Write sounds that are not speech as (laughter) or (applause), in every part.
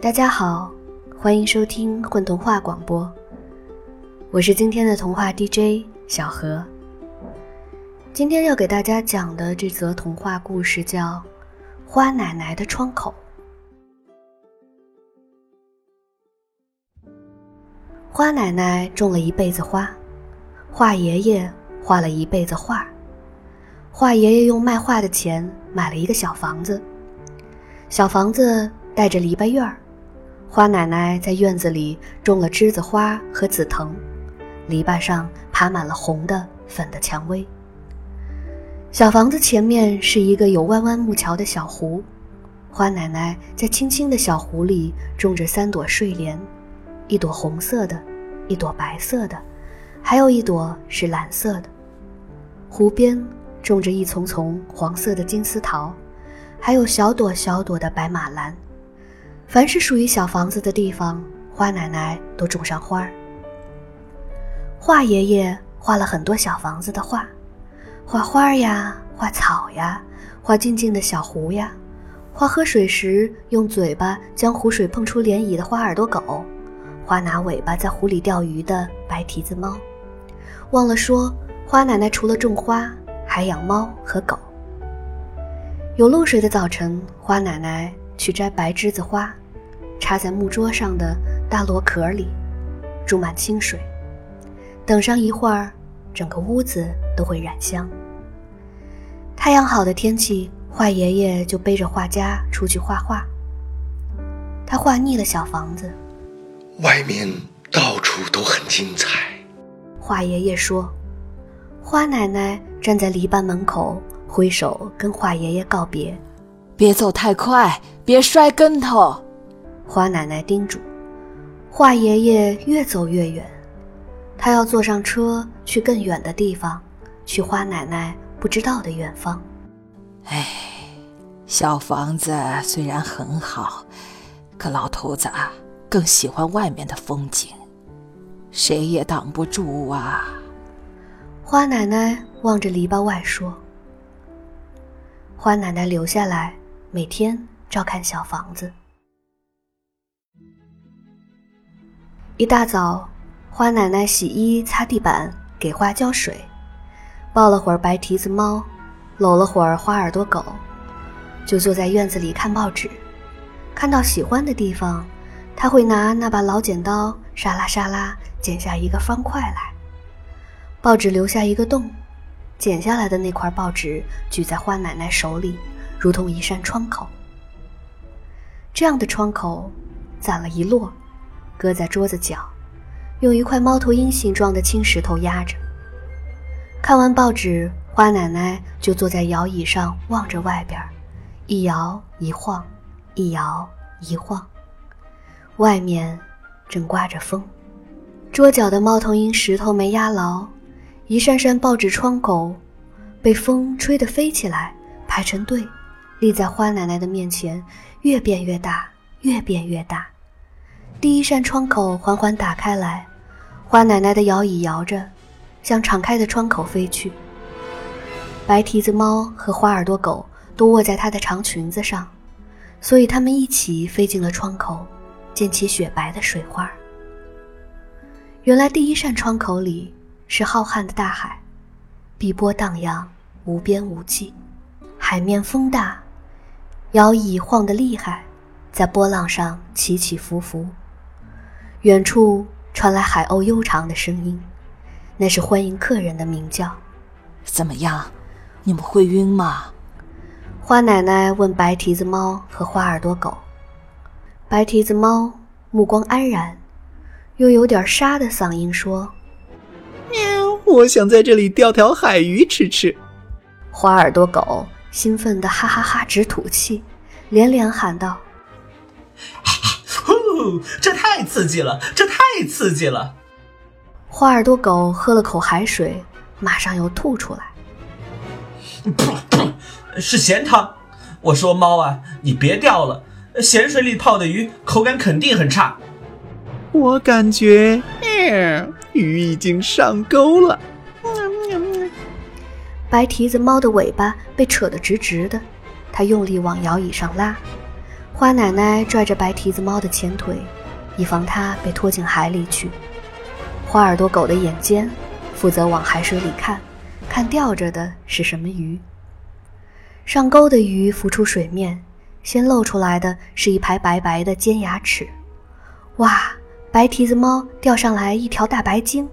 大家好，欢迎收听混童话广播，我是今天的童话 DJ 小何。今天要给大家讲的这则童话故事叫《花奶奶的窗口》。花奶奶种了一辈子花，花爷爷画了一辈子画。花爷爷用卖画的钱买了一个小房子，小房子带着篱笆院儿。花奶奶在院子里种了栀子花和紫藤，篱笆上爬满了红的、粉的蔷薇。小房子前面是一个有弯弯木桥的小湖，花奶奶在青青的小湖里种着三朵睡莲，一朵红色的，一朵白色的，还有一朵是蓝色的。湖边种着一丛丛黄色的金丝桃，还有小朵小朵的白马兰。凡是属于小房子的地方，花奶奶都种上花儿。画爷爷画了很多小房子的画，画花呀，画草呀，画静静的小湖呀，画喝水时用嘴巴将湖水碰出涟漪的花耳朵狗，画拿尾巴在湖里钓鱼的白蹄子猫。忘了说，花奶奶除了种花，还养猫和狗。有露水的早晨，花奶奶。去摘白栀子花，插在木桌上的大螺壳里，注满清水。等上一会儿，整个屋子都会染香。太阳好的天气，画爷爷就背着画家出去画画。他画腻了小房子，外面到处都很精彩。画爷爷说：“花奶奶站在篱笆门口，挥手跟画爷爷告别。”别走太快，别摔跟头。花奶奶叮嘱。华爷爷越走越远，他要坐上车去更远的地方，去花奶奶不知道的远方。哎，小房子虽然很好，可老头子啊更喜欢外面的风景，谁也挡不住啊。花奶奶望着篱笆外说：“花奶奶留下来。”每天照看小房子。一大早，花奶奶洗衣、擦地板，给花浇水，抱了会儿白蹄子猫，搂了会儿花耳朵狗，就坐在院子里看报纸。看到喜欢的地方，他会拿那把老剪刀，沙拉沙拉剪下一个方块来。报纸留下一个洞，剪下来的那块报纸举在花奶奶手里。如同一扇窗口，这样的窗口，攒了一摞，搁在桌子角，用一块猫头鹰形状的青石头压着。看完报纸，花奶奶就坐在摇椅上望着外边，一摇一晃，一摇一晃。外面正刮着风，桌角的猫头鹰石头没压牢，一扇扇报纸窗口被风吹得飞起来，排成队。立在花奶奶的面前，越变越大，越变越大。第一扇窗口缓缓打开来，花奶奶的摇椅摇着，向敞开的窗口飞去。白蹄子猫和花耳朵狗都卧在她的长裙子上，所以它们一起飞进了窗口，溅起雪白的水花。原来第一扇窗口里是浩瀚的大海，碧波荡漾，无边无际，海面风大。摇椅晃得厉害，在波浪上起起伏伏。远处传来海鸥悠长的声音，那是欢迎客人的鸣叫。怎么样，你们会晕吗？花奶奶问白蹄子猫和花耳朵狗。白蹄子猫目光安然，又有点沙的嗓音说：“喵，我想在这里钓条海鱼吃吃。”花耳朵狗。兴奋的哈哈哈直吐气，连连喊道：“呼，这太刺激了，这太刺激了！”花耳朵狗喝了口海水，马上又吐出来。(coughs) 是咸汤。我说猫啊，你别钓了，咸水里泡的鱼口感肯定很差。我感觉，鱼已经上钩了。白蹄子猫的尾巴被扯得直直的，它用力往摇椅上拉。花奶奶拽着白蹄子猫的前腿，以防它被拖进海里去。花耳朵狗的眼尖，负责往海水里看，看钓着的是什么鱼。上钩的鱼浮出水面，先露出来的是一排白白的尖牙齿。哇！白蹄子猫钓上来一条大白鲸。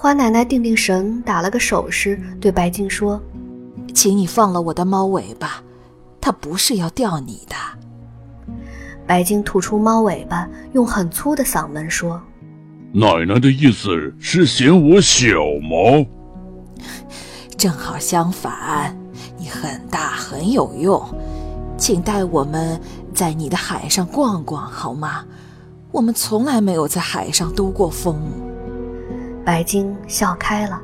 花奶奶定定神，打了个手势，对白鲸说：“请你放了我的猫尾巴，它不是要钓你的。”白鲸吐出猫尾巴，用很粗的嗓门说：“奶奶的意思是嫌我小吗？” (laughs) 正好相反，你很大很有用，请带我们在你的海上逛逛好吗？我们从来没有在海上兜过风。白鲸笑开了。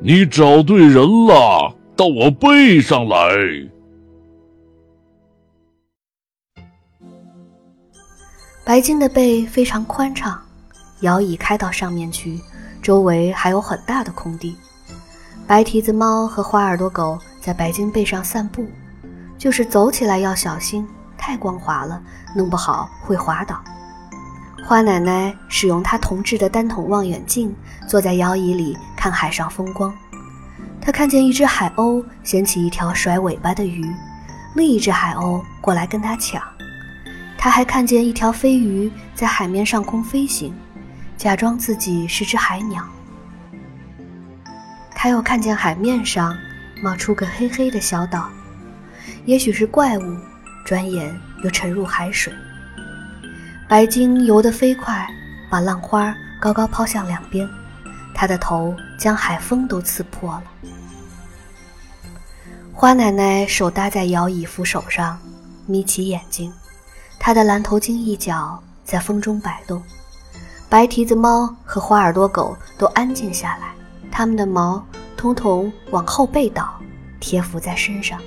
你找对人了，到我背上来。白鲸的背非常宽敞，摇椅开到上面去，周围还有很大的空地。白蹄子猫和花耳朵狗在白鲸背上散步，就是走起来要小心，太光滑了，弄不好会滑倒。花奶奶使用她铜制的单筒望远镜，坐在摇椅里看海上风光。她看见一只海鸥掀起一条甩尾巴的鱼，另一只海鸥过来跟它抢。她还看见一条飞鱼在海面上空飞行，假装自己是只海鸟。她又看见海面上冒出个黑黑的小岛，也许是怪物，转眼又沉入海水。白鲸游得飞快，把浪花高高抛向两边，它的头将海风都刺破了。花奶奶手搭在摇椅扶手上，眯起眼睛，她的蓝头巾一角在风中摆动。白蹄子猫和花耳朵狗都安静下来，它们的毛通通往后背倒，贴伏在身上。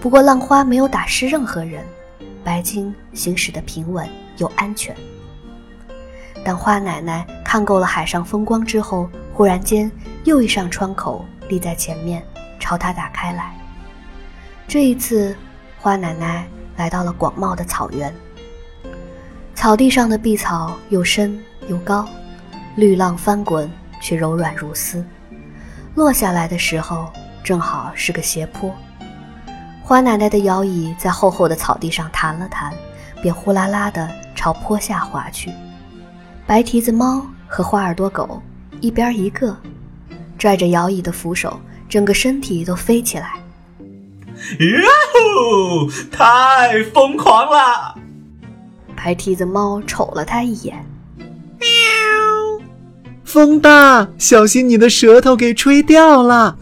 不过浪花没有打湿任何人，白鲸行驶的平稳。又安全。当花奶奶看够了海上风光之后，忽然间又一扇窗口立在前面，朝她打开来。这一次，花奶奶来到了广袤的草原。草地上的碧草又深又高，绿浪翻滚，却柔软如丝。落下来的时候，正好是个斜坡。花奶奶的摇椅在厚厚的草地上弹了弹，便呼啦啦的。朝坡下滑去，白蹄子猫和花耳朵狗一边一个，拽着摇椅的扶手，整个身体都飞起来。哟吼！太疯狂了！白蹄子猫瞅了他一眼，喵！风大，小心你的舌头给吹掉了。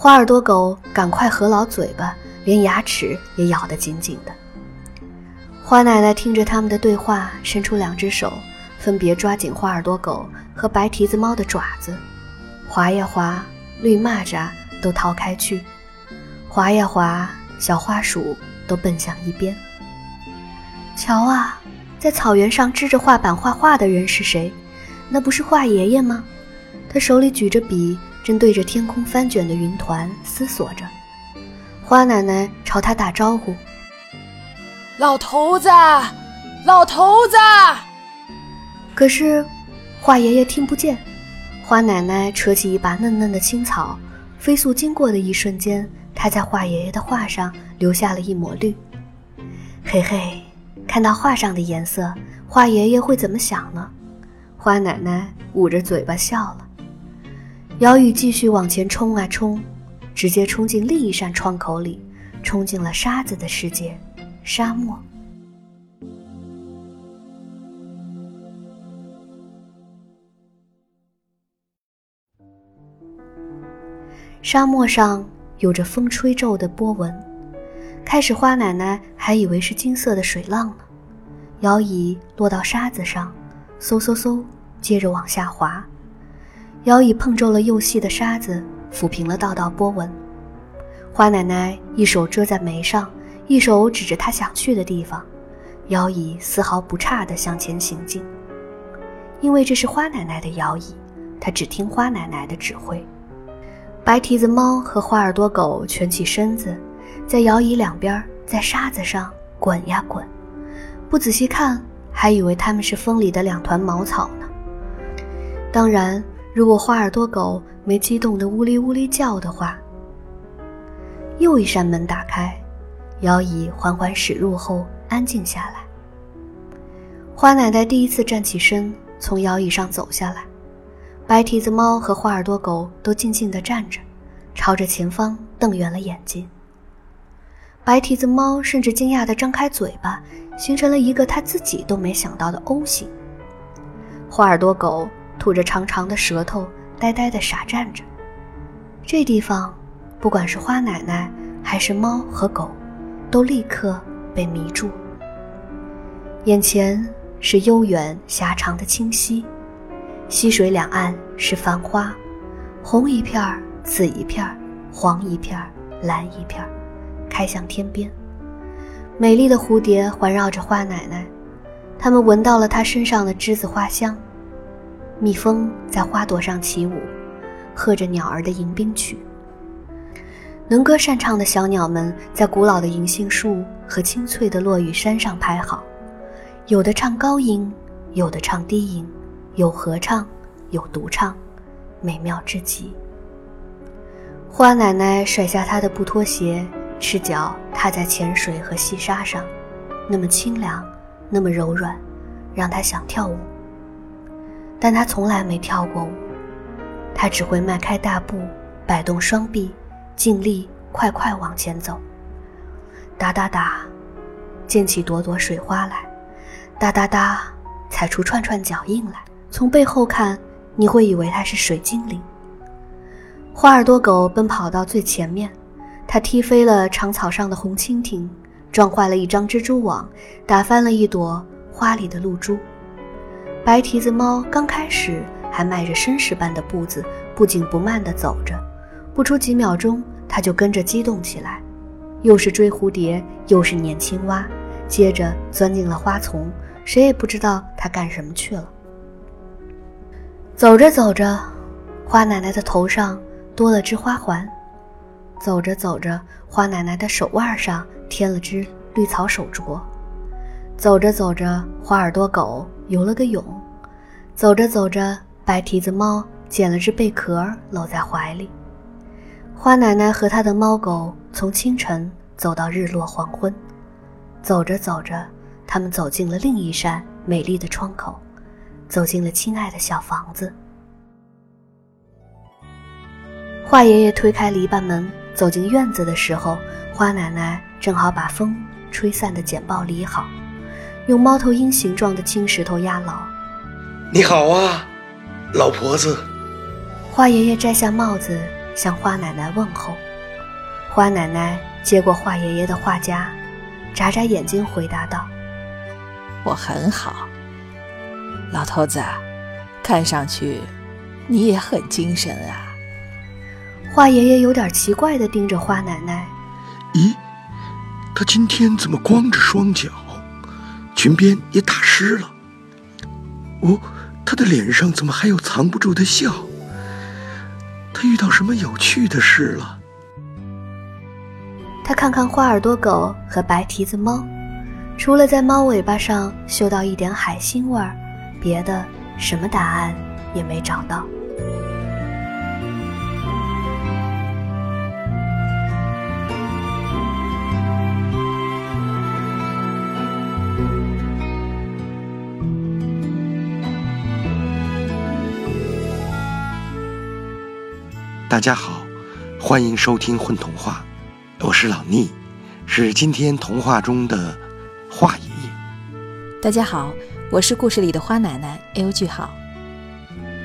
花耳朵狗赶快合牢嘴巴，连牙齿也咬得紧紧的。花奶奶听着他们的对话，伸出两只手，分别抓紧花耳朵狗和白蹄子猫的爪子，划呀划，绿蚂蚱都逃开去；划呀划，小花鼠都奔向一边。瞧啊，在草原上支着画板画画的人是谁？那不是画爷爷吗？他手里举着笔，正对着天空翻卷的云团思索着。花奶奶朝他打招呼。老头子，老头子！可是，花爷爷听不见。花奶奶扯起一把嫩嫩的青草，飞速经过的一瞬间，她在花爷爷的画上留下了一抹绿。嘿嘿，看到画上的颜色，花爷爷会怎么想呢？花奶奶捂着嘴巴笑了。摇椅继续往前冲啊冲，直接冲进另一扇窗口里，冲进了沙子的世界。沙漠。沙漠上有着风吹皱的波纹。开始，花奶奶还以为是金色的水浪呢。摇椅落到沙子上，嗖嗖嗖，接着往下滑。摇椅碰皱了又细的沙子，抚平了道道波纹。花奶奶一手遮在眉上。一手指着她想去的地方，摇椅丝毫不差地向前行进。因为这是花奶奶的摇椅，她只听花奶奶的指挥。白蹄子猫和花耳朵狗蜷起身子，在摇椅两边，在沙子上滚呀滚。不仔细看，还以为它们是风里的两团茅草呢。当然，如果花耳朵狗没激动的呜哩呜哩叫的话，又一扇门打开，摇椅缓缓驶入后安静下来。花奶奶第一次站起身，从摇椅上走下来。白蹄子猫和花耳朵狗都静静地站着，朝着前方瞪圆了眼睛。白蹄子猫甚至惊讶地张开嘴巴，形成了一个它自己都没想到的 O 型。花耳朵狗吐着长长的舌头，呆呆地傻站着。这地方，不管是花奶奶还是猫和狗，都立刻被迷住。眼前。是悠远狭长的清溪，溪水两岸是繁花，红一片儿，紫一片儿，黄一片儿，蓝一片儿，开向天边。美丽的蝴蝶环绕着花奶奶，它们闻到了她身上的栀子花香。蜜蜂在花朵上起舞，和着鸟儿的迎宾曲。能歌善唱的小鸟们在古老的银杏树和青翠的落羽山上排好。有的唱高音，有的唱低音，有合唱，有独唱，美妙至极。花奶奶甩下她的布拖鞋，赤脚踏在浅水和细沙上，那么清凉，那么柔软，让她想跳舞。但他从来没跳过舞，他只会迈开大步，摆动双臂，尽力快快往前走。哒哒哒，溅起朵朵水花来。哒哒哒，踩出串串脚印来。从背后看，你会以为它是水精灵。花耳朵狗奔跑到最前面，它踢飞了长草上的红蜻蜓，撞坏了一张蜘蛛网，打翻了一朵花里的露珠。白蹄子猫刚开始还迈着绅士般的步子，不紧不慢地走着，不出几秒钟，它就跟着激动起来，又是追蝴蝶，又是撵青蛙，接着钻进了花丛。谁也不知道它干什么去了。走着走着，花奶奶的头上多了只花环；走着走着，花奶奶的手腕上添了只绿草手镯；走着走着，花耳朵狗游了个泳；走着走着，白蹄子猫捡了只贝壳搂在怀里。花奶奶和她的猫狗从清晨走到日落黄昏，走着走着。他们走进了另一扇美丽的窗口，走进了亲爱的小房子。华爷爷推开篱笆门，走进院子的时候，花奶奶正好把风吹散的剪报理好，用猫头鹰形状的青石头压牢。你好啊，老婆子。花爷爷摘下帽子，向花奶奶问候。花奶奶接过花爷爷的画夹，眨眨眼睛回答道。我很好，老头子，看上去你也很精神啊。花爷爷有点奇怪的盯着花奶奶。咦，他今天怎么光着双脚，裙边也打湿了？哦，他的脸上怎么还有藏不住的笑？他遇到什么有趣的事了？他看看花耳朵狗和白蹄子猫。除了在猫尾巴上嗅到一点海腥味儿，别的什么答案也没找到。大家好，欢迎收听《混童话》，我是老聂，是今天童话中的。华爷爷，大家好，我是故事里的花奶奶 L 句号。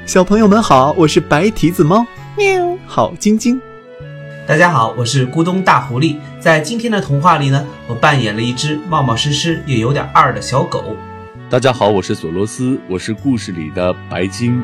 小朋友们好，我是白蹄子猫，喵，好晶晶。大家好，我是咕咚大狐狸。在今天的童话里呢，我扮演了一只冒冒失失也有点二的小狗。大家好，我是索罗斯，我是故事里的白鲸。